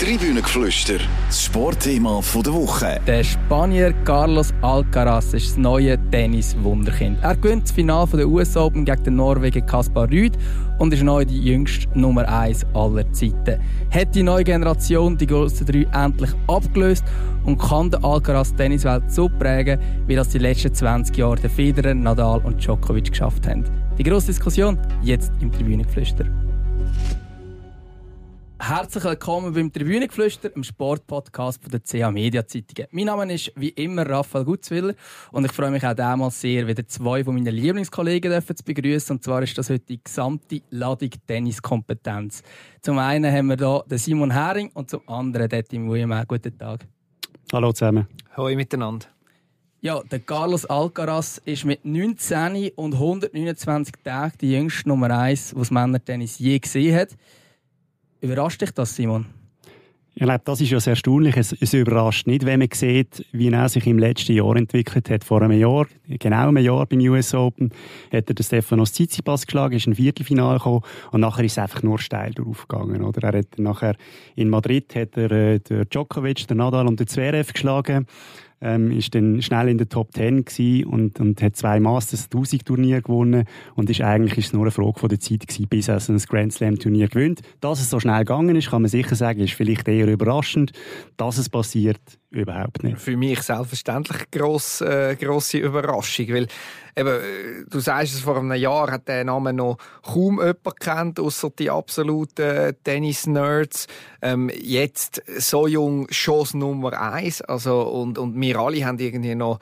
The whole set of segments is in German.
Tribünengeflüster, das Sportthema der Woche. Der Spanier Carlos Alcaraz ist das neue Tennis-Wunderkind. Er gewinnt das Finale der US Open gegen den Norwegen Kaspar Rüd und ist neu die jüngste Nummer 1 aller Zeiten. Hat die neue Generation die grossen drei endlich abgelöst und kann der Alcaraz Tenniswelt so prägen, wie das die letzten 20 Jahre der Federer, Nadal und Djokovic geschafft haben. Die grosse Diskussion jetzt im Tribünengeflüster. Herzlich willkommen beim Tribünengeflüster, im Sportpodcast von der CA Media Zeitungen. Mein Name ist wie immer Raphael Gutzwiller und ich freue mich auch damals sehr, wieder zwei von meinen Lieblingskollegen zu begrüßen. Und zwar ist das heute die gesamte Ladung Tenniskompetenz. Zum einen haben wir hier den Simon Hering und zum anderen den Tim Wuyemann. Guten Tag. Hallo zusammen. Hallo miteinander. Ja, der Carlos Alcaraz ist mit 19 und 129 Tagen die jüngste Nummer 1, die das Männertennis je gesehen hat. Überrascht dich das, Simon? Ich glaube, das ist ja sehr erstaunlich. Es, es, überrascht nicht, wenn man sieht, wie er sich im letzten Jahr entwickelt hat. Vor einem Jahr, genau einem Jahr beim US Open, hat er den Stefanos Tsitsipas geschlagen, ist ein Viertelfinale gekommen und nachher ist es einfach nur steil draufgegangen. Oder? Er hat nachher in Madrid hat er äh, der Djokovic, der Nadal und der Zverev geschlagen ähm, ist dann schnell in der Top 10 und, und hat zwei Masters 1000 Turnier gewonnen und ist eigentlich ist es nur eine Frage von der Zeit gewesen, bis er ein Grand Slam Turnier gewinnt. Dass es so schnell gegangen ist, kann man sicher sagen, ist vielleicht eher überraschend. Dass es passiert, überhaupt nicht. Für mich selbstverständlich gross, äh, grosse Überraschung, weil eben, äh, du sagst es, vor einem Jahr hat der Name noch kaum jemand kennt, außer die absoluten Tennis-Nerds. Ähm, jetzt so jung Chance Nummer eins, also und, und wir alle haben irgendwie noch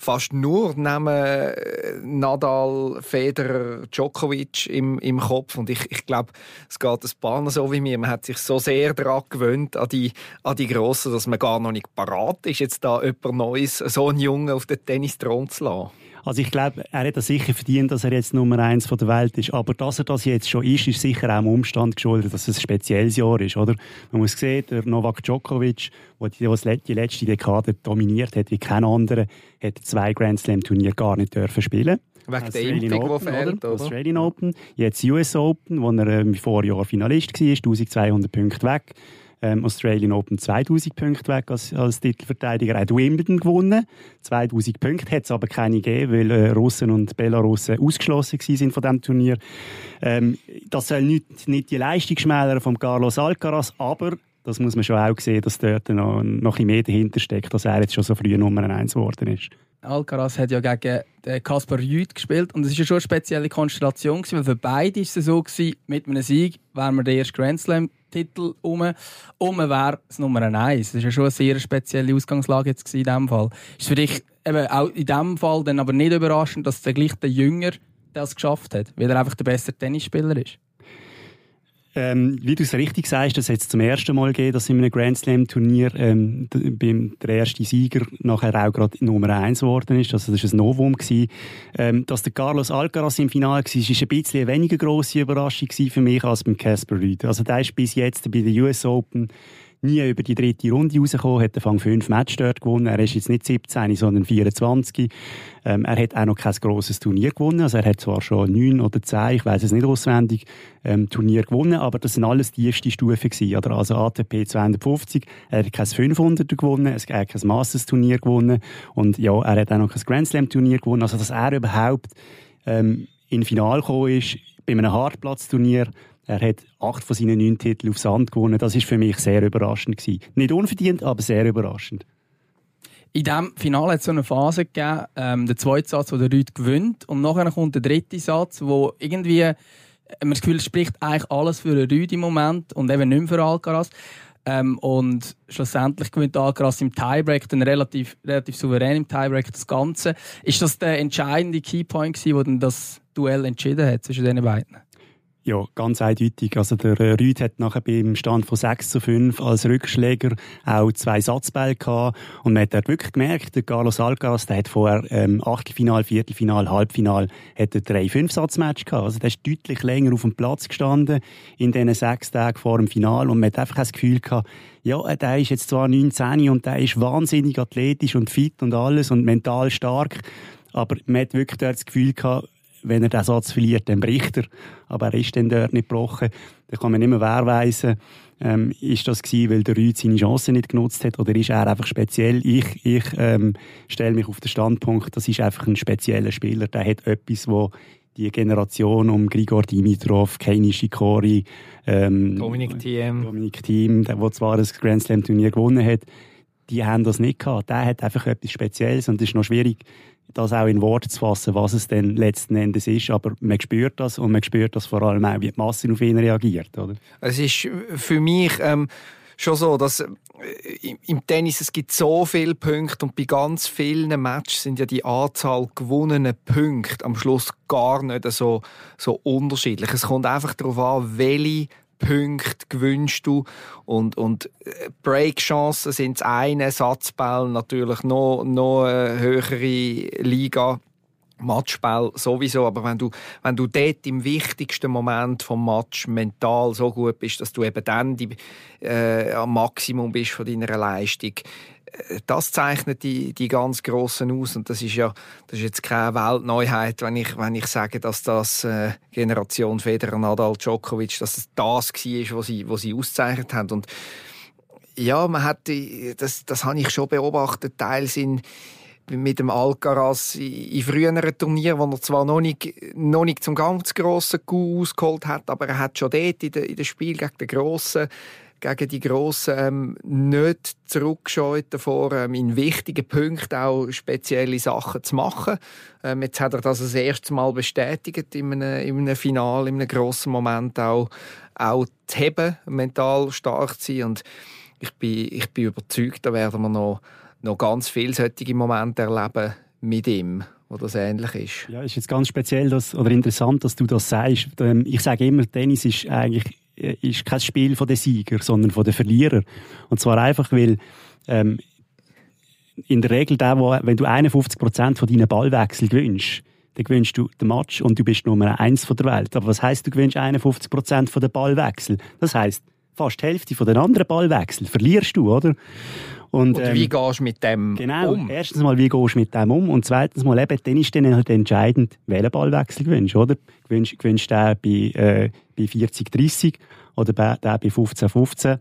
fast nur neben äh, Nadal, Federer, Djokovic im, im Kopf. Und ich, ich glaube, es geht ein paar so wie mir. Man hat sich so sehr daran gewöhnt, an die, an die Grossen, dass man gar noch nicht parat ist, jetzt da jemand Neues, so einen Jungen auf den Tennisthron zu lassen. Also ich glaube, er hat das sicher verdient, dass er jetzt Nummer eins der Welt ist. Aber dass er das jetzt schon ist, ist sicher auch im Umstand geschuldet, dass es ein spezielles Jahr ist, oder? Man muss sehen, der Novak Djokovic, der die letzte Dekade dominiert hat wie kein anderer, hat zwei Grand Slam Turniere gar nicht dürfen spielen. Wegen der Impfung, die fehlt, oder? Australian Open, jetzt US Open, wo er im Vorjahr Finalist war, 1200 Punkte weg ähm, Australian Open 2000 Punkte weg als, als Titelverteidiger. Er hat Wimbledon gewonnen, 2000 Punkte, hat es aber keine gegeben, weil äh, Russen und Belarussen ausgeschlossen sind von diesem Turnier. Ähm, das soll nicht, nicht die Leistung schmälern von Carlos Alcaraz, aber das muss man schon auch sehen, dass dort noch, noch ein mehr dahinter steckt, dass er jetzt schon so früh Nummer 1 geworden ist. Alcaraz hat ja gegen Kaspar Rüth gespielt und es war ja schon eine spezielle Konstellation, weil für beide war es so, gewesen, mit einem Sieg wären wir der erste Grand Slam Titel um man wäre das Nummer 1. Das ja schon eine sehr spezielle Ausgangslage jetzt in diesem Fall. Ist für dich eben auch in diesem Fall dann aber nicht überraschend, dass der gleich der Jünger das geschafft hat, weil er einfach der bessere Tennisspieler ist? Ähm, wie du es richtig sagst, das hat es zum ersten Mal gegeben, dass in einem Grand Slam Turnier ähm, der erste Sieger nachher auch gerade Nummer 1 geworden ist. Also das war ein Novum. Gewesen. Ähm, dass der Carlos Alcaraz im Finale war, war ein bisschen weniger grosse Überraschung für mich als beim Casper Ruud. Also der ist bis jetzt bei den US Open nie über die dritte Runde rausgekommen, hat Anfang fünf Matches dort gewonnen. Er ist jetzt nicht 17, sondern 24. Ähm, er hat auch noch kein grosses Turnier gewonnen. Also er hat zwar schon neun oder zehn, ich weiß es nicht auswendig, ähm, Turnier gewonnen, aber das sind alles die tiefste Stufe gewesen? Also ATP 250. Er hat kein 500er gewonnen, er hat kein Masters Turnier gewonnen und ja, er hat auch noch kein Grand Slam Turnier gewonnen. Also dass er überhaupt ähm, in Final gekommen ist, bei einem Hartplatzturnier, er hat acht von seinen neun Titeln auf Sand gewonnen. Das ist für mich sehr überraschend gewesen. Nicht unverdient, aber sehr überraschend. In diesem Finale hat es so eine Phase gegeben, ähm, der zweite Satz, wo der Rüd gewinnt, und nachher kommt der dritte Satz, wo irgendwie äh, man das Gefühl, spricht eigentlich alles für den Rüd im Moment und eben nicht mehr für Alcaraz. Ähm, und schlussendlich gewinnt Alcaraz im Tiebreak, dann relativ, relativ souverän im Tiebreak das Ganze. Ist das der entscheidende Keypoint der das Duell entschieden hat zwischen den beiden? Ja, ganz eindeutig. Also der äh, Rüd hat nachher beim Stand von 6 zu 5 als Rückschläger auch zwei Satzbälle gehabt. Und man hat dort wirklich gemerkt, der Carlos Alcaraz, der hat vorher ähm, Achtelfinal, Viertelfinal, Halbfinal, hat er drei Fünf-Satz-Match gehabt. Also der ist deutlich länger auf dem Platz gestanden in diesen sechs Tagen vor dem Final. Und man hat einfach das Gefühl gehabt, ja, äh, der ist jetzt zwar 19 und der ist wahnsinnig athletisch und fit und alles und mental stark. Aber man hat wirklich dort das Gefühl gehabt, wenn er den Satz verliert, dann bricht er. Aber er ist dann dort nicht gebrochen. Da kann man nicht mehr wehrweisen, ähm, ist das gewesen, weil der Rüd seine Chance nicht genutzt hat oder ist er einfach speziell? Ich, ich ähm, stelle mich auf den Standpunkt, das ist einfach ein spezieller Spieler. Der hat etwas, wo die Generation um Grigor Dimitrov, Kenny Shikori, ähm, Dominik Thiem, Dominik Thiem, der, der zwar das Grand Slam Turnier gewonnen hat, die haben das nicht gehabt. Der hat einfach etwas Spezielles und es ist noch schwierig, das auch in Worte zu fassen, was es denn letzten Endes ist. Aber man spürt das und man spürt das vor allem auch, wie die Masse auf ihn reagiert. Oder? Es ist für mich ähm, schon so, dass äh, im Tennis es gibt so viele Punkte und bei ganz vielen Matches sind ja die Anzahl gewonnenen Punkte am Schluss gar nicht so, so unterschiedlich. Es kommt einfach darauf an, welche Punkte gewünscht du und, und äh, Breakchancen sind das eine, Satzball natürlich noch, noch eine höhere Liga. Matchspiel sowieso, aber wenn du, wenn du dort im wichtigsten Moment vom Match mental so gut bist, dass du eben dann die, äh, am Maximum bist von deiner Leistung, äh, das zeichnet die, die ganz Grossen aus. Und das ist ja das ist jetzt keine Weltneuheit, wenn ich, wenn ich sage, dass das äh, Generation Federer, Nadal, Djokovic, dass es das war, was sie, was sie auszeichnet haben. Und ja, man hat das, das habe ich schon beobachtet, teils in mit dem Alcaraz in früheren Turnieren, wo er zwar noch nicht, noch nicht zum ganz grossen Coup ausgeholt hat, aber er hat schon dort in dem Spiel gegen den Grossen gegen die Grossen ähm, nicht zurückgescheut davor, ähm, in wichtigen Punkten auch spezielle Sachen zu machen. Ähm, jetzt hat er das das erste Mal bestätigt in einem, in einem Final, in einem grossen Moment auch, auch zu heben, mental stark zu sein und ich bin, ich bin überzeugt, da werden wir noch noch ganz viele solche Momente erleben mit ihm, wo das ähnlich ist. Ja, ist jetzt ganz speziell dass, oder interessant, dass du das sagst. Ähm, ich sage immer, Tennis ist eigentlich äh, ist kein Spiel von den Sieger, sondern von den Verlierer. Und zwar einfach, weil ähm, in der Regel, der, wo, wenn du 51 Prozent von deinen Ballwechsel gewinnst, dann gewinnst du den Match und du bist Nummer eins von der Welt. Aber was heißt, du gewinnst 51 Prozent von den Ballwechsel? Das heißt, fast die Hälfte von den anderen Ballwechsel verlierst du, oder? Und, und wie ähm, gehst du mit dem genau, um? erstens mal, wie gehst du mit dem um? Und zweitens mal, eben, dann ist dann halt entscheidend, welchen Ballwechsel gewünscht, oder? Gewünscht, gewünscht der bei, äh, bei 40, 30 oder der bei 15, 15,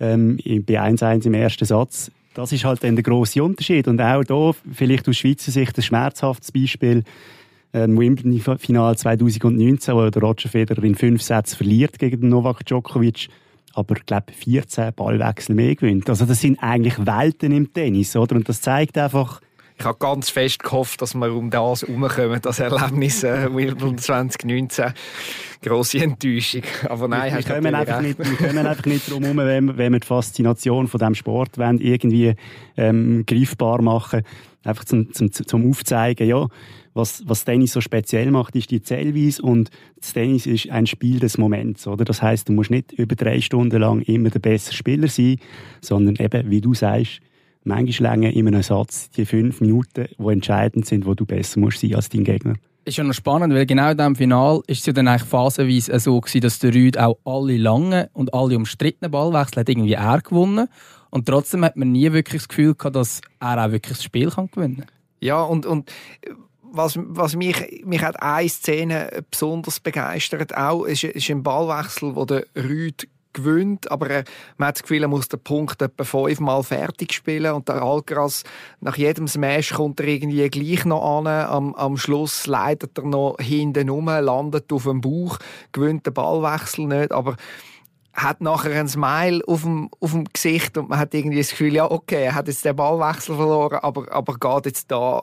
ähm, bei 1-1 im ersten Satz. Das ist halt dann der grosse Unterschied. Und auch da, vielleicht aus Schweizer Sicht, ein schmerzhaftes Beispiel, ähm, Wimbledon-Final 2019, wo der Roger Federer in fünf Sätzen verliert gegen den Novak Djokovic aber glaube 14 Ballwechsel mehr gewinnt. Also das sind eigentlich Welten im Tennis, oder? Und das zeigt einfach, ich habe ganz fest gehofft, dass wir um das herumkommen, das Erlebnis äh, Wimbledon 2019. Grosse Enttäuschung. Aber nein, wir, wir, kommen einfach nicht, wir kommen einfach nicht drum herum, wenn, wenn wir die Faszination von diesem Sport wollen, irgendwie ähm, greifbar machen Einfach zum, zum, zum Aufzeigen, ja, was, was Tennis so speziell macht, ist die Zählweise und das Tennis ist ein Spiel des Moments, oder? Das heißt, du musst nicht über drei Stunden lang immer der beste Spieler sein, sondern eben, wie du sagst, manchmal länger in einem Satz die fünf Minuten, die entscheidend sind, wo du besser musst sein als dein Gegner. Ist ja noch spannend, weil genau in diesem Final ist es ja dann eigentlich phasenweise so gewesen, dass der Rüd auch alle langen und alle umstrittenen Ballwechsel hat irgendwie er gewonnen und trotzdem hat man nie wirklich das Gefühl gehabt, dass er auch wirklich das Spiel kann gewinnen kann. Ja, und, und was, was mich, mich hat eine Szene besonders begeistert, auch, ist, ist ein Ballwechsel, wo der Rüd gewinnt, aber er, man hat das Gefühl, er muss den Punkt etwa fünfmal fertig spielen und der Alcaraz, nach jedem Smash kommt er irgendwie gleich noch an, am, am Schluss leidet er noch hinten rum, landet auf dem Bauch, gewinnt den Ballwechsel nicht, aber hat nachher ein Smile auf dem, auf dem Gesicht und man hat irgendwie das Gefühl, ja, okay, er hat jetzt den Ballwechsel verloren, aber, aber geht jetzt da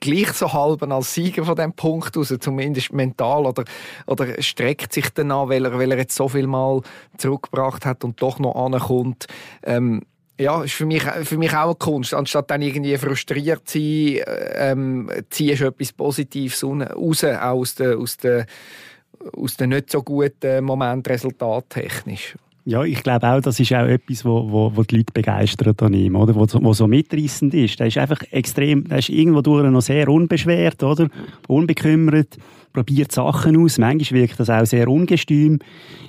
gleich so halben als Sieger von dem Punkt raus, zumindest mental, oder, oder streckt sich dann an, weil er, weil er jetzt so viel Mal zurückgebracht hat und doch noch ankommt. Ähm, ja, ist für mich, für mich auch eine Kunst. Anstatt dann irgendwie frustriert zu sein, ähm, ziehst du etwas Positives raus, auch aus den, aus den aus den nicht so guten Momenten resultattechnisch. Ja, ich glaube auch, das ist auch etwas, wo, wo, wo die Leute begeistert an ihm, oder? Wo, wo so mitreißend ist. Der ist einfach extrem, der ist irgendwo durch noch sehr unbeschwert, oder? Unbekümmert, probiert Sachen aus. Manchmal wirkt das auch sehr ungestüm.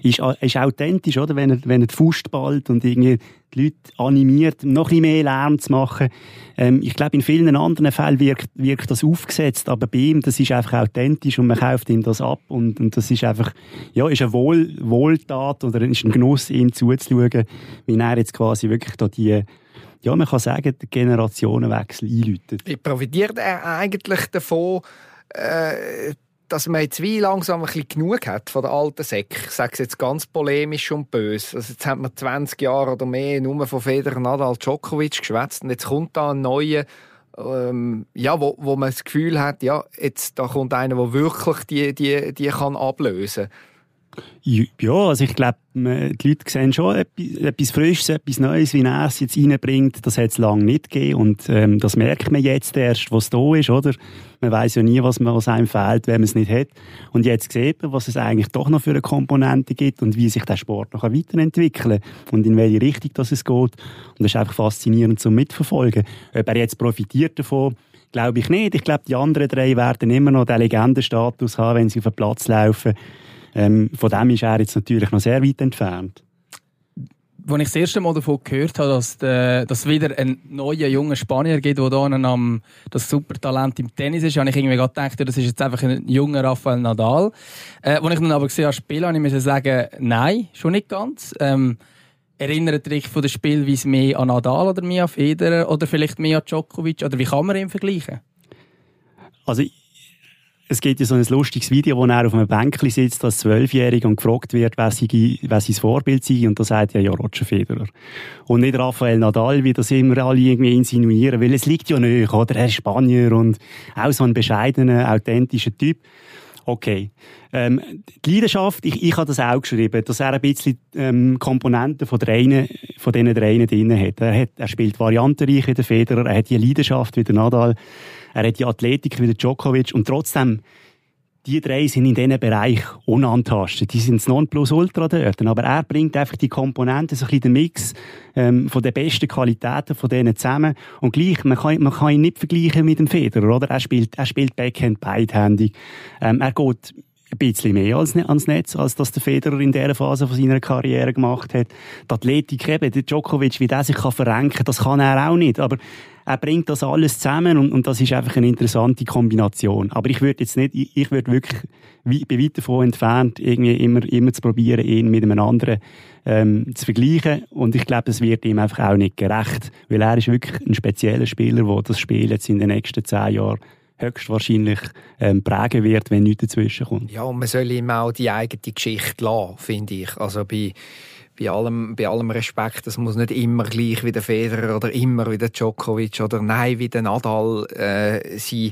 Ist, ist authentisch, oder? Wenn er, wenn er die Faust ballt und irgendwie die Leute animiert, noch ein mehr Lärm zu machen. Ähm, ich glaube, in vielen anderen Fällen wirkt, wirkt das aufgesetzt, aber bei ihm, das ist einfach authentisch und man kauft ihm das ab und, und das ist einfach, ja, ist eine Wohl, Wohltat oder ist ein Genuss, ihm zuzuschauen, wie er jetzt quasi wirklich da die ja, man kann sagen, der Generationenwechsel einläutet. Wie profitiert er eigentlich davon, äh, dass man jetzt wie langsam ein bisschen genug hat von der alten Säcke. Ich sage es jetzt ganz polemisch und böse. Also jetzt hat man 20 Jahre oder mehr nur von Federer, Nadal, Djokovic geschwätzt und jetzt kommt da ein neuer, ähm, ja, wo, wo man das Gefühl hat, ja, jetzt da kommt einer, der wirklich die, die, die kann ablösen kann. Ja, also ich glaube, die Leute sehen schon etwas, Frisches, etwas Neues, wie er es jetzt reinbringt. Das hat es lange nicht gegeben und ähm, das merkt man jetzt erst, was da ist, oder? Man weiß ja nie, was, man, was einem fehlt, wenn man es nicht hat. Und jetzt sieht man, was es eigentlich doch noch für eine Komponente gibt und wie sich der Sport noch weiterentwickeln und in welche Richtung das es geht. Und das ist einfach faszinierend zum Mitverfolgen. Ob er jetzt profitiert davon, glaube ich nicht. Ich glaube, die anderen drei werden immer noch den Legendenstatus haben, wenn sie auf den Platz laufen. Ähm, von dem ist er jetzt natürlich noch sehr weit entfernt. Als ich das erste Mal davon gehört habe, dass es wieder einen neuen jungen Spanier gibt, der hier am das Supertalent im Tennis ist, habe ich irgendwie gedacht, das ist jetzt einfach ein junger Rafael Nadal. Äh, als ich dann aber gesehen habe, spielen, habe ich sagen, nein, schon nicht ganz. Ähm, erinnert dich von der Spielweise mehr an Nadal oder mehr an Federer oder vielleicht mehr an Djokovic? Oder wie kann man ihn vergleichen? Also es gibt ja so ein lustiges Video, wo er auf einem Bänkchen sitzt als Zwölfjähriger und gefragt wird, wer sein Vorbild sei. Und da sagt er ja Roger Federer. Und nicht Rafael Nadal, wie das immer alle irgendwie insinuieren, weil es liegt ja nicht, oder? Er ist Spanier und auch so ein bescheidener, authentischer Typ. Okay. Ähm, die Leidenschaft, ich, ich habe das auch geschrieben, dass er ein bisschen ähm, Komponenten von, der einen, von diesen dreien drin hat. Er, hat. er spielt variantenreich wie der Federer, er hat die Leidenschaft wie der Nadal. Er hat die Athletik wie der Djokovic und trotzdem, die drei sind in diesem Bereich unantastet. Die sind das Nonplusultra dort. Aber er bringt einfach die Komponenten, so ein bisschen den Mix ähm, von den besten Qualitäten von denen zusammen. Und gleich, man kann, man kann ihn nicht vergleichen mit dem Federer, oder? Er spielt, er spielt Backhand beidhändig. Ähm, er geht ein bisschen mehr als, ne-, ans Netz, als das der Federer in dieser Phase von seiner Karriere gemacht hat. Die Athletik eben, der Djokovic, wie der sich kann verrenken kann, das kann er auch nicht. Aber er bringt das alles zusammen und, und das ist einfach eine interessante Kombination. Aber ich würde jetzt nicht, ich, ich würde wirklich, wie, bin weit davon entfernt, irgendwie immer, immer zu probieren, ihn mit einem anderen ähm, zu vergleichen. Und ich glaube, es wird ihm einfach auch nicht gerecht, weil er ist wirklich ein spezieller Spieler, der das Spiel jetzt in den nächsten zehn Jahren höchstwahrscheinlich ähm, prägen wird, wenn nichts dazwischen kommt. Ja, und man soll ihm auch die eigene Geschichte lassen, finde ich. Also bei bei allem, bei allem Respekt, es muss nicht immer gleich wie der Federer oder immer wie der Djokovic oder nein wie der Nadal äh, sein.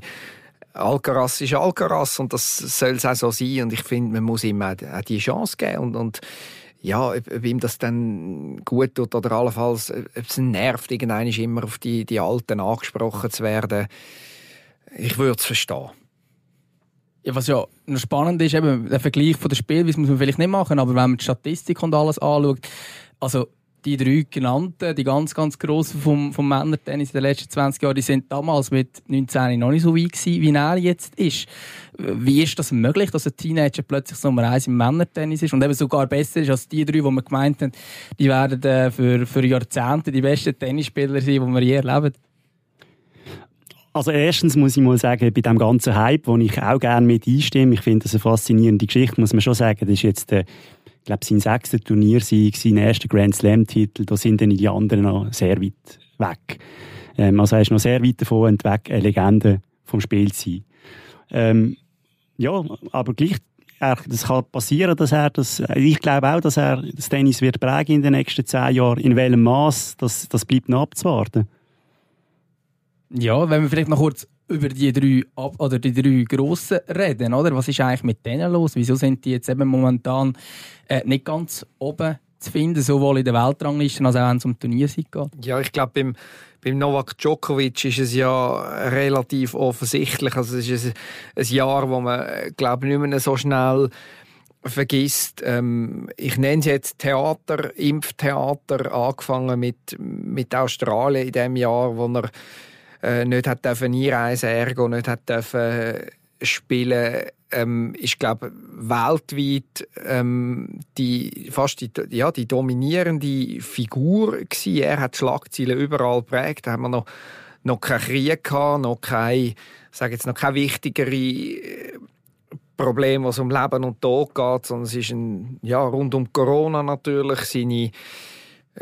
Alcaraz ist Alcaraz und das soll es auch so sein und ich finde, man muss ihm auch die Chance geben und, und ja, ob, ob, ihm das dann gut tut oder allenfalls, ob es nervt, irgendwann immer auf die, die Alten angesprochen zu werden, ich würde es verstehen. Ja, was ja noch spannend ist, eben der Vergleich von der Spielweise muss man vielleicht nicht machen, aber wenn man die Statistik und alles anschaut, also die drei genannten, die ganz, ganz grossen vom, vom Männertennis in den letzten 20 Jahren, die sind damals mit 19 noch nicht so weit gewesen, wie er jetzt ist. Wie ist das möglich, dass ein Teenager plötzlich Nummer eins im Männertennis ist und eben sogar besser ist als die drei, die wir gemeint haben, die werden äh, für, für Jahrzehnte die besten Tennisspieler sein, die wir je erleben? Also erstens muss ich mal sagen, bei dem ganzen Hype, wo ich auch gerne mit einstimme, ich finde das eine faszinierende Geschichte, muss man schon sagen, das ist jetzt der, ich glaube, sein sechster Turniersieg, sein erster Grand Slam-Titel, da sind dann die anderen noch sehr weit weg. Ähm, also er ist noch sehr weit davon weg, eine Legende vom Spiel zu sein. Ähm, ja, aber gleich, das kann passieren, dass er das, ich glaube auch, dass er das Tennis wird prägen in den nächsten zehn Jahren. In welchem Maß, das, das bleibt noch abzuwarten. Ja, wenn wir vielleicht noch kurz über die drei oder die drei grossen reden, oder? Was ist eigentlich mit denen los? Wieso sind die jetzt eben momentan äh, nicht ganz oben zu finden, sowohl in der Weltrangliste als auch wenn es um Turniersieg geht? Ja, ich glaube, beim, beim Novak Djokovic ist es ja relativ offensichtlich. Also es ist ein, ein Jahr, wo man, glaube nicht mehr so schnell vergisst. Ähm, ich nenne es jetzt Theater, Impftheater, angefangen mit, mit Australien in dem Jahr, wo er äh, nicht hat dürfen einreisen, ergo nicht hat dürfen spielen. ähm, ist glaube weltweit ähm, die fast die, ja, die dominierende Figur gewesen. Er hat Schlagzeilen überall geprägt. Da haben wir noch noch keinen Krieg gehabt, noch kein, sage jetzt noch kein wichtigere äh, Problem, was um Leben und Tod geht, sondern es ist ein, ja, rund um Corona natürlich seine äh,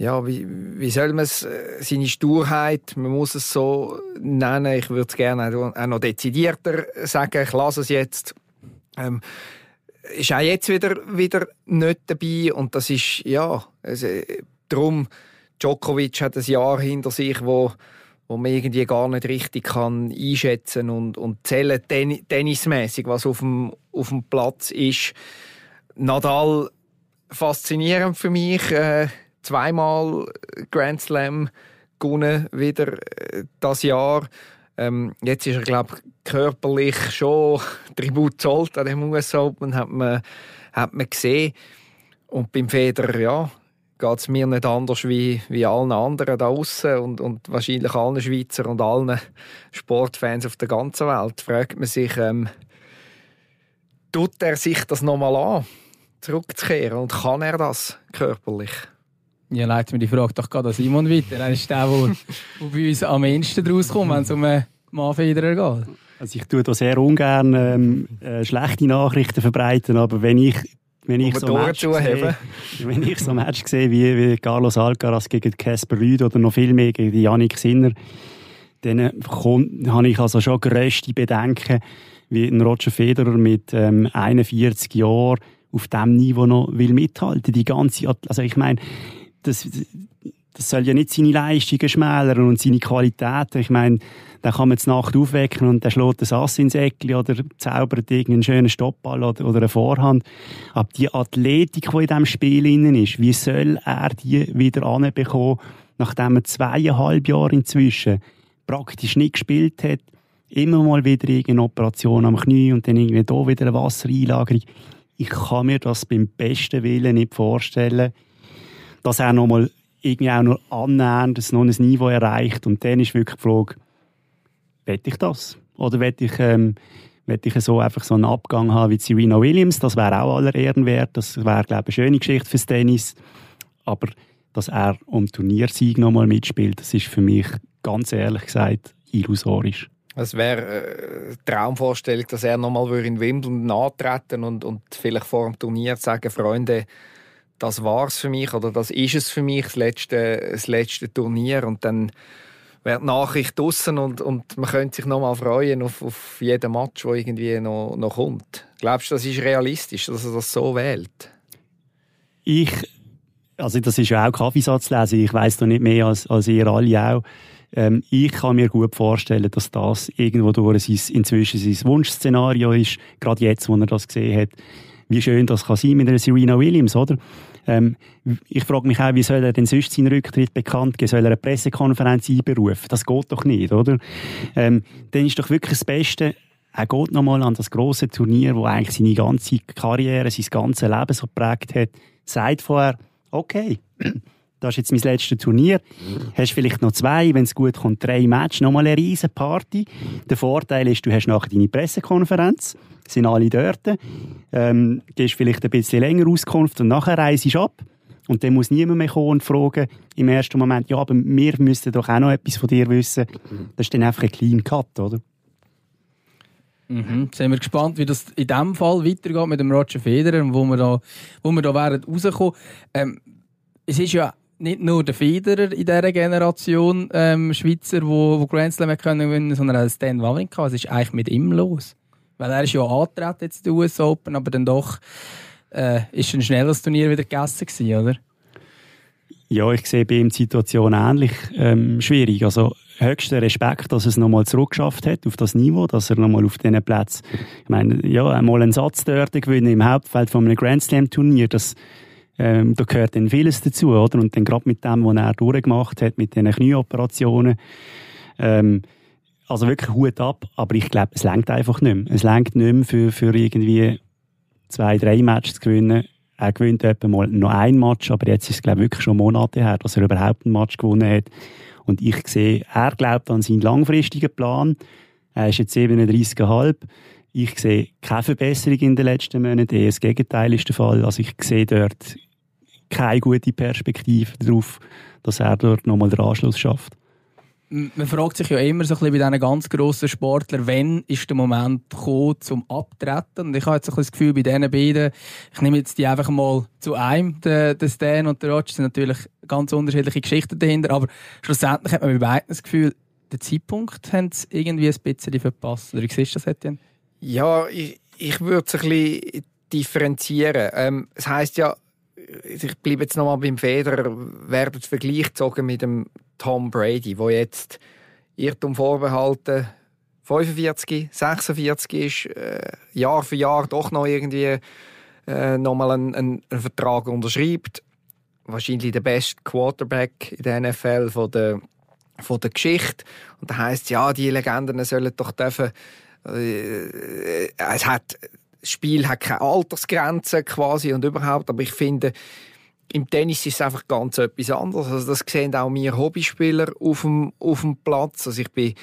ja, wie, wie soll man es, äh, seine Sturheit, man muss es so nennen, ich würde es gerne auch noch dezidierter sagen, ich lasse es jetzt, ähm, ist auch jetzt wieder, wieder nicht dabei. Und das ist, ja, also, darum, Djokovic hat ein Jahr hinter sich, wo, wo man irgendwie gar nicht richtig kann einschätzen und, und zählen, ten, tennismäßig, was auf dem, auf dem Platz ist. Nadal faszinierend für mich, äh, zweimal Grand Slam gewonnen wieder äh, das Jahr. Ähm, jetzt ist er, glaube körperlich schon Tribut zollt an dem US Open, hat man, hat man gesehen. Und beim Federer, ja, geht es mir nicht anders wie, wie allen anderen da außen und, und wahrscheinlich allen Schweizer und allen Sportfans auf der ganzen Welt. Fragt man sich, ähm, tut er sich das nochmal an, zurückzukehren und kann er das körperlich? Ja, leitet mir die Frage doch gerade an Simon weiter. Er ist der, der, der bei uns am ehesten draus kommt, wenn es um einen Mannfeder geht. Also ich tue da sehr ungern ähm, äh, schlechte Nachrichten verbreiten, aber wenn ich wenn ich, so Match sehe, wenn ich so Match sehe wie, wie Carlos Alcaraz gegen Casper Rüd oder noch viel mehr gegen Yannick Sinner, dann habe ich also schon grösste Bedenken, wie ein Roger Federer mit ähm, 41 Jahren auf diesem Niveau noch will mithalten. Die ganze, also ich meine, das, das soll ja nicht seine Leistungen schmälern und seine Qualitäten. Ich meine, da kann man jetzt Nacht aufwecken und der schlägt ein Ass ins Eckli oder zaubert irgendeinen schönen Stoppball oder, oder eine Vorhand. Aber die Athletik, die in diesem Spiel innen ist, wie soll er die wieder anbekommen, nachdem er zweieinhalb Jahre inzwischen praktisch nicht gespielt hat, immer mal wieder irgendeine Operation am Knie und dann irgendwie da wieder eine Wassereinlagerung. Ich kann mir das beim besten Willen nicht vorstellen, dass er nochmal irgendwie auch nur annähernd ein neues Niveau erreicht und dann ist wirklich die Frage, will ich das? Oder will ich, ähm, will ich so einfach so einen Abgang haben wie Serena Williams? Das wäre auch aller Ehren wert. Das wäre, glaube ich, eine schöne Geschichte fürs Tennis. Aber dass er um Turniersieg nochmal mitspielt, das ist für mich ganz ehrlich gesagt illusorisch. Es wäre äh, eine Traumvorstellung, dass er nochmal in Wimbledon antreten und, und vielleicht vor dem Turnier sagen, Freunde, das war es für mich oder das ist es für mich, das letzte, das letzte Turnier. Und dann wäre die Nachricht draussen und, und man könnte sich noch mal freuen auf, auf jeden Match, der irgendwie noch, noch kommt. Glaubst du, das ist realistisch, dass er das so wählt? Ich, also das ist ja auch Kaffeesatzlesen, ich weiß noch nicht mehr als, als ihr alle auch. Ähm, ich kann mir gut vorstellen, dass das irgendwo durch sein, inzwischen sein Wunschszenario ist, gerade jetzt, wo er das gesehen hat. Wie schön das kann sein mit einer Serena Williams, oder? Ähm, ich frage mich auch, wie soll er denn sonst seinen Rücktritt bekannt geben? Soll er eine Pressekonferenz einberufen? Das geht doch nicht, oder? Ähm, dann ist doch wirklich das Beste, er geht nochmal an das große Turnier, wo eigentlich seine ganze Karriere, sein ganzes Leben so geprägt hat, sagt vorher, okay, das ist jetzt mein letztes Turnier. Hast vielleicht noch zwei, wenn es gut kommt, drei Matches, nochmal eine riesen Party. Der Vorteil ist, du hast nachher deine Pressekonferenz, sind alle dort, ähm, gehst vielleicht ein bisschen länger Auskunft und nachher reist du ab. Und dann muss niemand mehr kommen und fragen im ersten Moment, ja, aber wir müssten doch auch noch etwas von dir wissen. Das ist dann einfach ein Clean Cut, oder? Mhm. Sind wir gespannt, wie das in diesem Fall weitergeht mit dem Roger Federer und wo wir da, wo wir da wären rauskommen. Ähm, es ist ja nicht nur der Federer in dieser Generation ähm, Schweizer, wo, wo Grand Slam können gewinnen, sondern auch Stan Wawrinka. Was ist eigentlich mit ihm los? Weil er ist ja angetreten jetzt in den US Open, aber dann doch äh, ist ein schnelles Turnier wieder gegessen gewesen, oder? Ja, ich sehe bei ihm die Situation ähnlich ähm, schwierig. Also höchster Respekt, dass er es nochmal zurückgeschafft hat auf das Niveau, dass er nochmal auf diesen Platz, ich meine, ja, einmal einen Satz dort gewinnen im Hauptfeld von einem Grand Slam Turnier, das ähm, da gehört dann vieles dazu, oder? Und dann gerade mit dem, was er durchgemacht hat, mit diesen Knieoperationen, ähm, also wirklich Hut ab, aber ich glaube, es lenkt einfach nicht mehr. Es lenkt nicht mehr für, für irgendwie zwei, drei Matches zu gewinnen. Er gewinnt etwa mal noch ein Match, aber jetzt ist es, glaube ich, wirklich schon Monate her, dass er überhaupt ein Match gewonnen hat. Und ich sehe, er glaubt an seinen langfristigen Plan. Er ist jetzt 37,5. Ich sehe keine Verbesserung in den letzten Monaten, eher das Gegenteil ist der Fall. Also ich sehe dort keine gute Perspektive darauf, dass er dort nochmal den Anschluss schafft. Man fragt sich ja immer so ein bisschen bei diesen ganz grossen Sportlern, wann ist der Moment gekommen zum Abtreten? Und ich habe jetzt ein bisschen das Gefühl, bei diesen beiden, ich nehme jetzt die einfach mal zu einem, den, den Stan und der Roger, sind natürlich ganz unterschiedliche Geschichten dahinter, aber schlussendlich hat man bei beiden das Gefühl, den Zeitpunkt haben sie irgendwie ein bisschen verpasst. Oder wie siehst du das, Etienne? Ja, ich, ich würde es ein bisschen differenzieren. Ähm, es heisst ja, ich bleibe jetzt nochmal beim Federer, werden Vergleich gezogen mit dem Tom Brady, wo jetzt Irrtum vorbehalten 45, 46 ist, äh, Jahr für Jahr doch noch irgendwie äh, nochmal einen, einen, einen Vertrag unterschreibt. Wahrscheinlich der beste Quarterback in der NFL von der, von der Geschichte. Und da heißt ja, die Legenden sollen doch dürfen. Äh, es hat das Spiel hat keine Altersgrenze quasi und überhaupt, aber ich finde, im Tennis ist es einfach ganz etwas anderes. Also das sehen auch wir Hobbyspieler auf dem, auf dem Platz. Also ich bin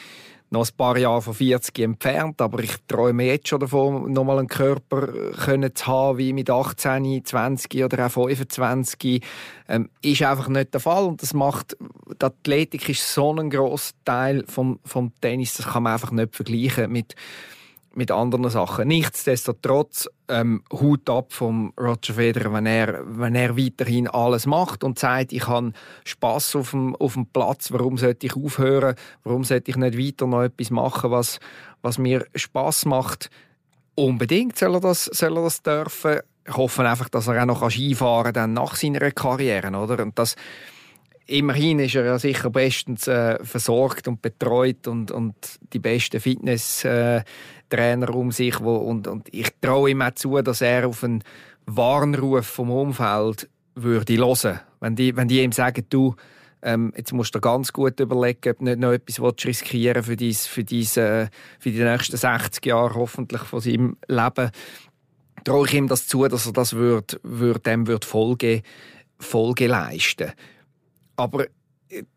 noch ein paar Jahre von 40 entfernt, aber ich träume jetzt schon davon, nochmal einen Körper können zu haben, wie mit 18, 20 oder auch 25. Ähm, ist einfach nicht der Fall und das macht, die Athletik ist so ein grosser Teil vom, vom Tennis, das kann man einfach nicht vergleichen mit mit anderen Sachen. Nichtsdestotrotz ähm, Hut ab vom Roger Federer, wenn er, wenn er weiterhin alles macht und sagt, ich habe Spaß auf dem, auf dem Platz, warum sollte ich aufhören, warum sollte ich nicht weiter noch etwas machen, was, was mir Spaß macht. Unbedingt soll er das, soll er das dürfen. Ich hoffe einfach, dass er auch noch Skifahren kann, nach seiner Karriere, oder? Und das, immerhin ist er ja sicher bestens äh, versorgt und betreut und, und die besten Fitnesstrainer äh, um sich. Wo, und, und ich traue ihm auch zu, dass er auf einen Warnruf vom Umfeld würde hören. Wenn die, wenn die ihm sagen, du, ähm, jetzt musst du ganz gut überlegen, ob du nicht noch etwas riskieren für, dies, für, diese, für die nächsten 60 Jahre hoffentlich von seinem Leben, traue ich ihm das zu, dass er das würd, würd, dem würd Folge, Folge leisten aber äh,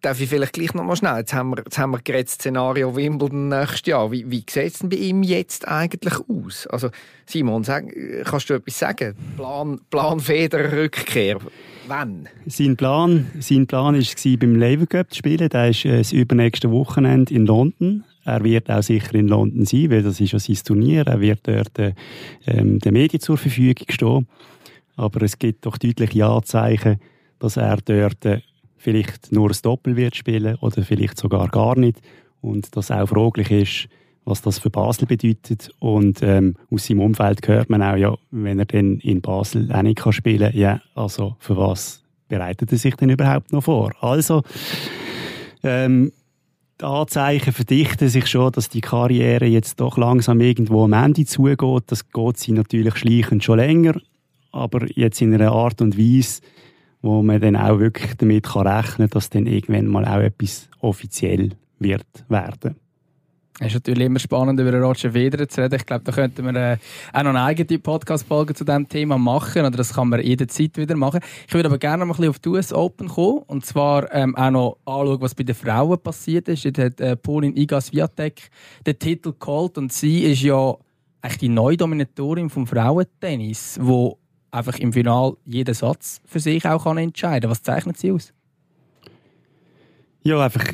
darf ich vielleicht gleich noch mal schnell, jetzt haben wir, jetzt haben wir gerade das Szenario Wimbledon nächstes Jahr. Wie, wie sieht es denn bei ihm jetzt eigentlich aus? Also Simon, sag, kannst du etwas sagen? Plan, Plan Federer Rückkehr, wann? Sein Plan, sein Plan war beim Lever Cup zu spielen. Der ist äh, das übernächste Wochenende in London. Er wird auch sicher in London sein, weil das ist ja sein Turnier. Er wird dort äh, ähm, den Medien zur Verfügung stehen. Aber es gibt doch deutliche Anzeichen, dass er dort äh, vielleicht nur ein Doppel wird spielen oder vielleicht sogar gar nicht. Und dass auch fraglich ist, was das für Basel bedeutet. Und ähm, aus seinem Umfeld hört man auch, ja, wenn er dann in Basel auch nicht kann spielen kann, ja, also für was bereitet er sich denn überhaupt noch vor? Also, ähm, die Anzeichen verdichten sich schon, dass die Karriere jetzt doch langsam irgendwo am Ende zugeht. Das geht sie natürlich schleichend schon länger, aber jetzt in einer Art und Weise, wo man dann auch wirklich damit kann rechnen kann, dass dann irgendwann mal auch etwas offiziell wird werden. Es ist natürlich immer spannend, über Roger Federer zu reden. Ich glaube, da könnten wir äh, auch noch eine eigene Podcast-Folge zu diesem Thema machen. Oder das kann man jederzeit wieder machen. Ich würde aber gerne noch ein bisschen auf die US Open kommen. Und zwar ähm, auch noch anschauen, was bei den Frauen passiert ist. Jetzt hat äh, Polin Igas Viatek den Titel geholt. Und sie ist ja eigentlich die neue Dominatorin vom Frauentennis, wo einfach im Final jeden Satz für sich auch kann entscheiden kann. Was zeichnet sie aus? Ja, einfach,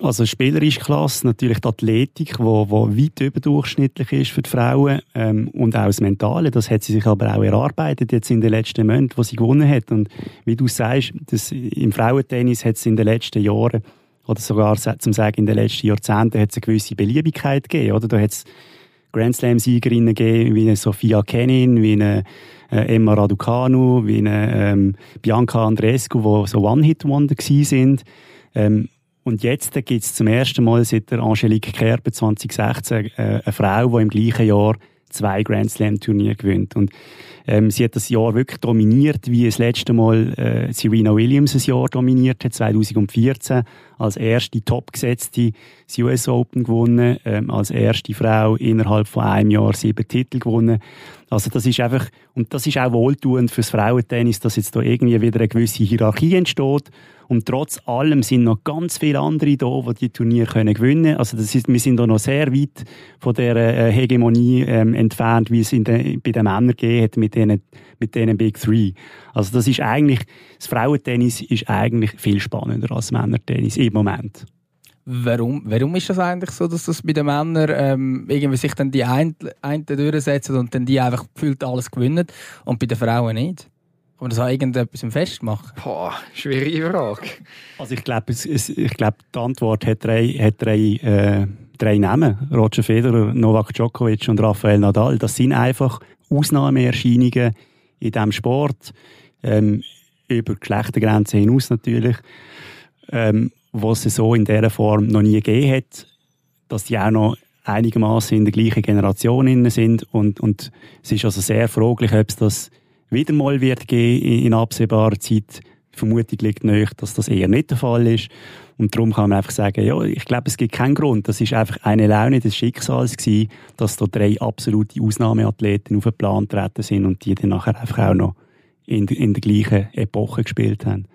also spielerisch klasse, natürlich die Athletik, wo weit überdurchschnittlich ist für die Frauen, ähm, und auch das Mentale, das hat sie sich aber auch erarbeitet jetzt in den letzten Monaten, wo sie gewonnen hat. Und wie du sagst, das, im Frauentennis hat es in den letzten Jahren, oder sogar zum Sagen in den letzten Jahrzehnten, hat es eine gewisse Beliebigkeit gegeben, oder? Da hat Grand Slam-Siegerinnen gegeben, wie eine Sophia Kenin, wie eine äh, Emma Raducanu, wie eine ähm, Bianca Andrescu, die so One-Hit-Wonder sind. Ähm, und jetzt gibt es zum ersten Mal seit der Angelique Kerber 2016 äh, eine Frau, die im gleichen Jahr zwei Grand Slam Turniere gewinnt. Und ähm, sie hat das Jahr wirklich dominiert, wie das letzte Mal äh, Serena Williams ein Jahr dominiert hat, 2014, als erste topgesetzte das US Open gewonnen, ähm, als erste Frau innerhalb von einem Jahr sieben Titel gewonnen. Also das ist einfach, und das ist auch wohltuend fürs Frauentennis, dass jetzt da irgendwie wieder eine gewisse Hierarchie entsteht Und trotz allem sind noch ganz viele andere da, die die Turniere können gewinnen. Also das ist, wir sind da noch sehr weit von der äh, Hegemonie ähm, entfernt, wie es in de, bei den Männern geht mit denen, mit denen Big Three. Also das ist eigentlich, das Frauentennis ist eigentlich viel spannender als Männertennis im Moment. Warum, warum ist das eigentlich so, dass das bei den Männern ähm, irgendwie sich dann die einen, einen durchsetzen und dann die einfach gefühlt alles gewinnen und bei den Frauen nicht? Kann man das auch irgendetwas im Fest machen? Boah, schwierige Frage. Also ich glaube, ich glaube, die Antwort hat drei, hat drei, äh, drei Namen. Roger Federer, Novak Djokovic und Rafael Nadal. Das sind einfach Ausnahmeerscheinungen in diesem Sport. Ähm, über Geschlechtergrenzen hinaus natürlich. Ähm, was es so in dieser Form noch nie gegeben hat, dass die auch noch einigermaßen in der gleichen Generation sind und, und es ist also sehr fraglich, ob es das wieder mal wird geben in absehbarer Zeit. Die Vermutung liegt nahe, dass das eher nicht der Fall ist. Und darum kann man einfach sagen, ja, ich glaube, es gibt keinen Grund. Das ist einfach eine Laune des Schicksals gewesen, dass da drei absolute Ausnahmeathleten auf den Plan treten sind und die dann nachher einfach auch noch in, in der gleichen Epoche gespielt haben.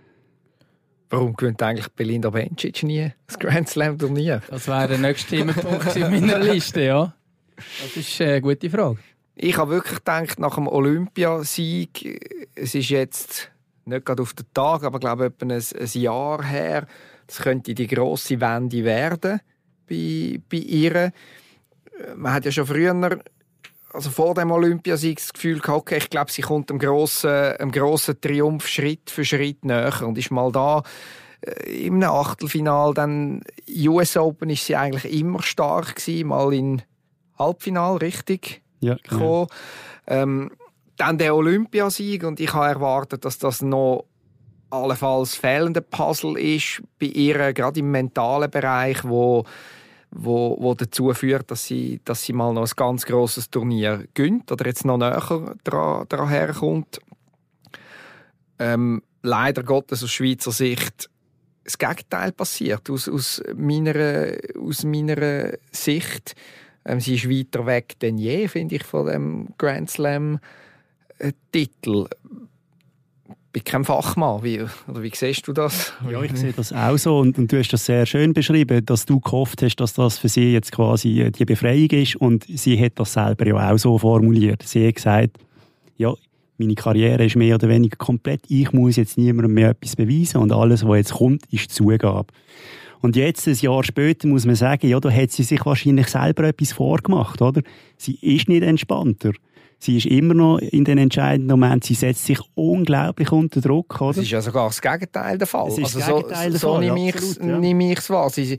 Warum gewinnt eigentlich Belinda Bencic nie das Grand Slam Turnier? Das wäre der nächste Themenpunkt auf meiner Liste, ja. Das ist eine gute Frage. Ich habe wirklich gedacht, nach dem Olympiasieg, es ist jetzt nicht gerade auf den Tag, aber ich glaube etwa ein, ein Jahr her, das könnte die grosse Wende werden bei, bei ihr. Man hat ja schon früher also vor dem Olympiasieg das Gefühl gehabt, okay, ich glaube, sie kommt einem grossen, einem grossen Triumph Schritt für Schritt näher und ist mal da äh, im Achtelfinal. Dann US Open ist sie eigentlich immer stark gewesen, mal in Halbfinal richtig ja, genau. ähm, dann der Olympiasieg und ich habe erwartet, dass das noch allenfalls fehlende Puzzle ist bei ihr, gerade im mentalen Bereich, wo wo, wo dazu führt, dass sie, dass sie mal noch ein ganz grosses Turnier gönnt oder jetzt noch näher daran, daran herkommt. Ähm, leider Gottes aus Schweizer Sicht das Gegenteil passiert. Aus, aus, meiner, aus meiner Sicht. Ähm, sie ist weiter weg denn je, finde ich, von dem Grand Slam-Titel. Äh, bin kein Fachmann. Wie, oder wie siehst du das? Ja, ich sehe das auch so. Und, und, du hast das sehr schön beschrieben, dass du gehofft hast, dass das für sie jetzt quasi äh, die Befreiung ist. Und sie hat das selber ja auch so formuliert. Sie hat gesagt, ja, meine Karriere ist mehr oder weniger komplett. Ich muss jetzt niemandem mehr etwas beweisen. Und alles, was jetzt kommt, ist Zugabe. Und jetzt, ein Jahr später, muss man sagen, ja, da hat sie sich wahrscheinlich selber etwas vorgemacht, oder? Sie ist nicht entspannter sie ist immer noch in den entscheidenden Momenten, sie setzt sich unglaublich unter Druck. Oder? Das ist ja sogar das Gegenteil der Fall. Das ist also das Gegenteil so, der Fall, so nehme ich es ja. nehme wahr. Sie,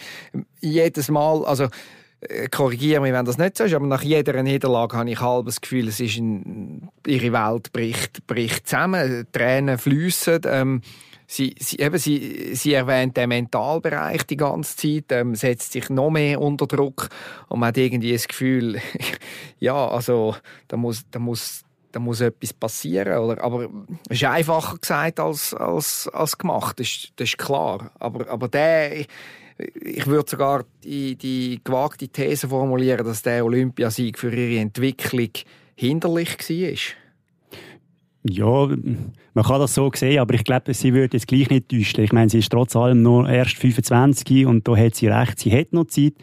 jedes Mal, also äh, korrigiere mich, wenn das nicht so ist, aber nach jeder Niederlage habe ich halb das Gefühl, es ist ein, ihre Welt bricht, bricht zusammen, Tränen fließen. Ähm, sie, sie, eben, sie, sie erwähnt den Mentalbereich die ganze Zeit, ähm, setzt sich noch mehr unter Druck und man hat irgendwie das Gefühl, ja, also da muss, da muss, da muss etwas passieren. Oder? Aber es ist einfacher gesagt als, als, als gemacht, das ist, das ist klar. Aber, aber der, ich, würde sogar die, die gewagte These formulieren, dass der Olympiasieg für ihre Entwicklung hinderlich war. Ja, man kann das so sehen, aber ich glaube, sie würde jetzt gleich nicht täuschen. Ich meine, sie ist trotz allem nur erst 25 und da hat sie recht, sie hat noch Zeit.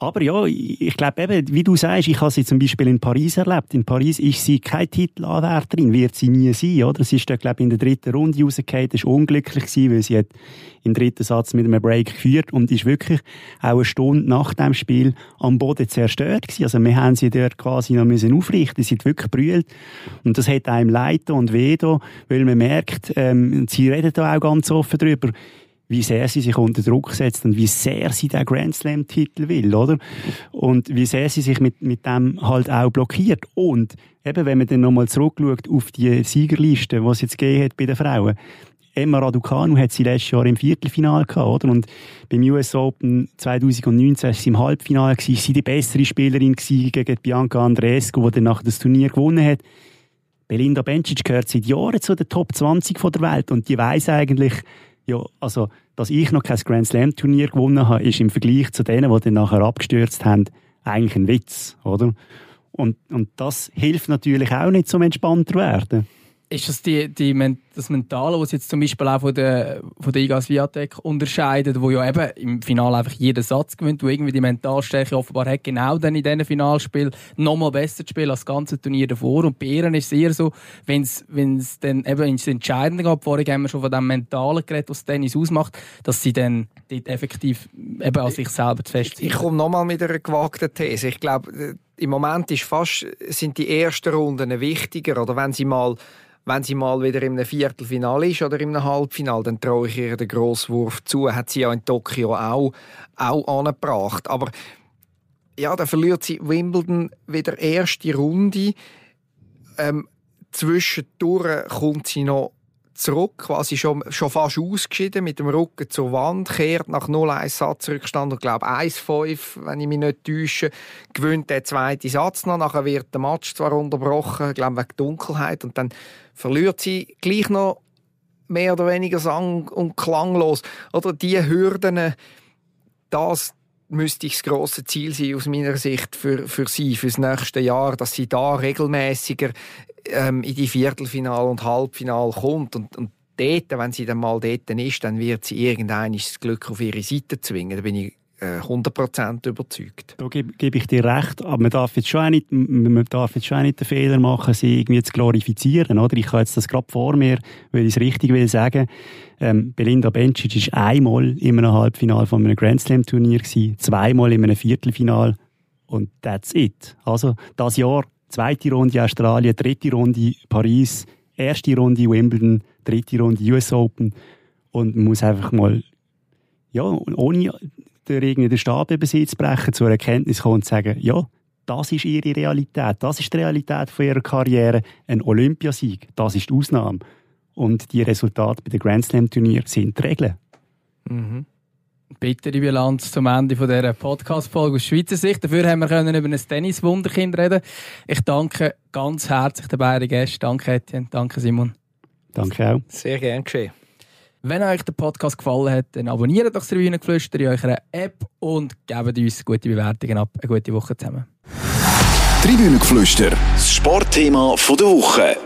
Aber ja, ich glaube eben, wie du sagst, ich habe sie zum Beispiel in Paris erlebt. In Paris ist sie keine Titelanwärterin, wird sie nie sein, oder? Sie ist da, glaube ich, in der dritten Runde rausgefallen, ist unglücklich gewesen, weil sie hat im dritten Satz mit einem Break geführt und ist wirklich auch eine Stunde nach dem Spiel am Boden zerstört gewesen. Also wir haben sie dort quasi noch müssen aufrichten, sie hat wirklich brüllt und das hat einem leid und weh weil man merkt, ähm, sie redet da auch ganz offen drüber, wie sehr sie sich unter Druck setzt und wie sehr sie den Grand Slam Titel will, oder? Und wie sehr sie sich mit, mit dem halt auch blockiert. Und eben, wenn man dann nochmal zurückschaut auf die Siegerliste, die es jetzt gegeben hat bei den Frauen, Emma Raducanu hat sie letztes Jahr im Viertelfinale gehabt, oder? Und beim US Open 2019 war sie im Halbfinale, gewesen, sie die bessere Spielerin gewesen gegen Bianca Andreescu, die dann nachher das Turnier gewonnen hat. Belinda Bencic gehört seit Jahren zu den Top 20 der Welt und die weiß eigentlich, ja, also, dass ich noch kein Grand Slam Turnier gewonnen habe, ist im Vergleich zu denen, die dann nachher abgestürzt haben, eigentlich ein Witz, oder? Und, und das hilft natürlich auch nicht, zum entspannter werden. Ist das die, die, das Mentale, was jetzt zum Beispiel auch von der, von der Igas Viatek unterscheidet, wo ja eben im Finale einfach jeden Satz gewinnt, wo irgendwie die Mentalstärke offenbar hat, genau dann in diesem Finalspiel nochmal besser zu spielen als das ganze Turnier davor. Und bei ihr ist es eher so, wenn es dann eben ins Entscheidende geht, vorhin haben wir schon von dem Mentalen geredet, was Tennis ausmacht, dass sie dann dort effektiv eben an sich selber zu fest Ich komme nochmal mit einer gewagten These. Ich glaube, im Moment ist fast, sind die ersten Runden wichtiger, oder wenn sie mal wenn sie mal wieder im Viertelfinale ist oder im Halbfinale, dann traue ich ihr den Grosswurf zu. Hat sie ja in Tokio auch, auch angebracht. Aber ja, dann verliert sie Wimbledon wieder erste Runde. Ähm, zwischendurch kommt sie noch zurück, quasi schon, schon fast ausgeschieden, mit dem Rücken zur Wand, kehrt nach 0-1 Satzrückstand und glaube 1-5, wenn ich mich nicht täusche, gewinnt der zweite Satz noch, nachher wird der Match zwar unterbrochen, glaube wegen Dunkelheit und dann verliert sie gleich noch mehr oder weniger sang- und klanglos. Oder die Hürden, das müsste das grosse Ziel sein aus meiner Sicht für, für sie, für das nächste Jahr, dass sie da regelmäßiger ähm, in die Viertelfinale und Halbfinale kommt und, und dort, wenn sie dann mal dort ist, dann wird sie irgendein das Glück auf ihre Seite zwingen. Da bin ich 100% äh, überzeugt. Da gebe, gebe ich dir recht, aber man darf jetzt schon auch nicht, man darf jetzt schon nicht den Fehler machen, sie irgendwie zu glorifizieren, oder? Ich habe jetzt das gerade vor mir, weil ich es richtig will sagen. Ähm, Belinda Bencic war einmal in einem Halbfinale von einem Grand Slam Turnier gewesen, zweimal in einem Viertelfinal und that's it. Also, das Jahr, zweite Runde Australien, dritte Runde Paris, erste Runde Wimbledon, dritte Runde US Open und man muss einfach mal ja, ohne über sie zu brechen, zur Erkenntnis kommen und sagen, ja, das ist ihre Realität, das ist die Realität von ihrer Karriere, ein Olympiasieg, das ist die Ausnahme. Und die Resultate bei den Grand Slam Turnier sind die Regeln. Mhm. Bittere Bilanz zum Ende dieser Podcast-Folge aus Schweizer Sicht. Dafür haben wir können über ein Tennis-Wunderkind reden. Ich danke ganz herzlich den beiden Gästen. Danke Etienne, danke Simon. Danke auch. Sehr gern geschehen. Wenn euch der Podcast gefallen hat, dann abonniert doch das Tribünengeflüster in eurer App und gebt uns gute Bewertungen ab. Eine gute Woche zusammen. Tribünengeflüster, das Sportthema der Woche.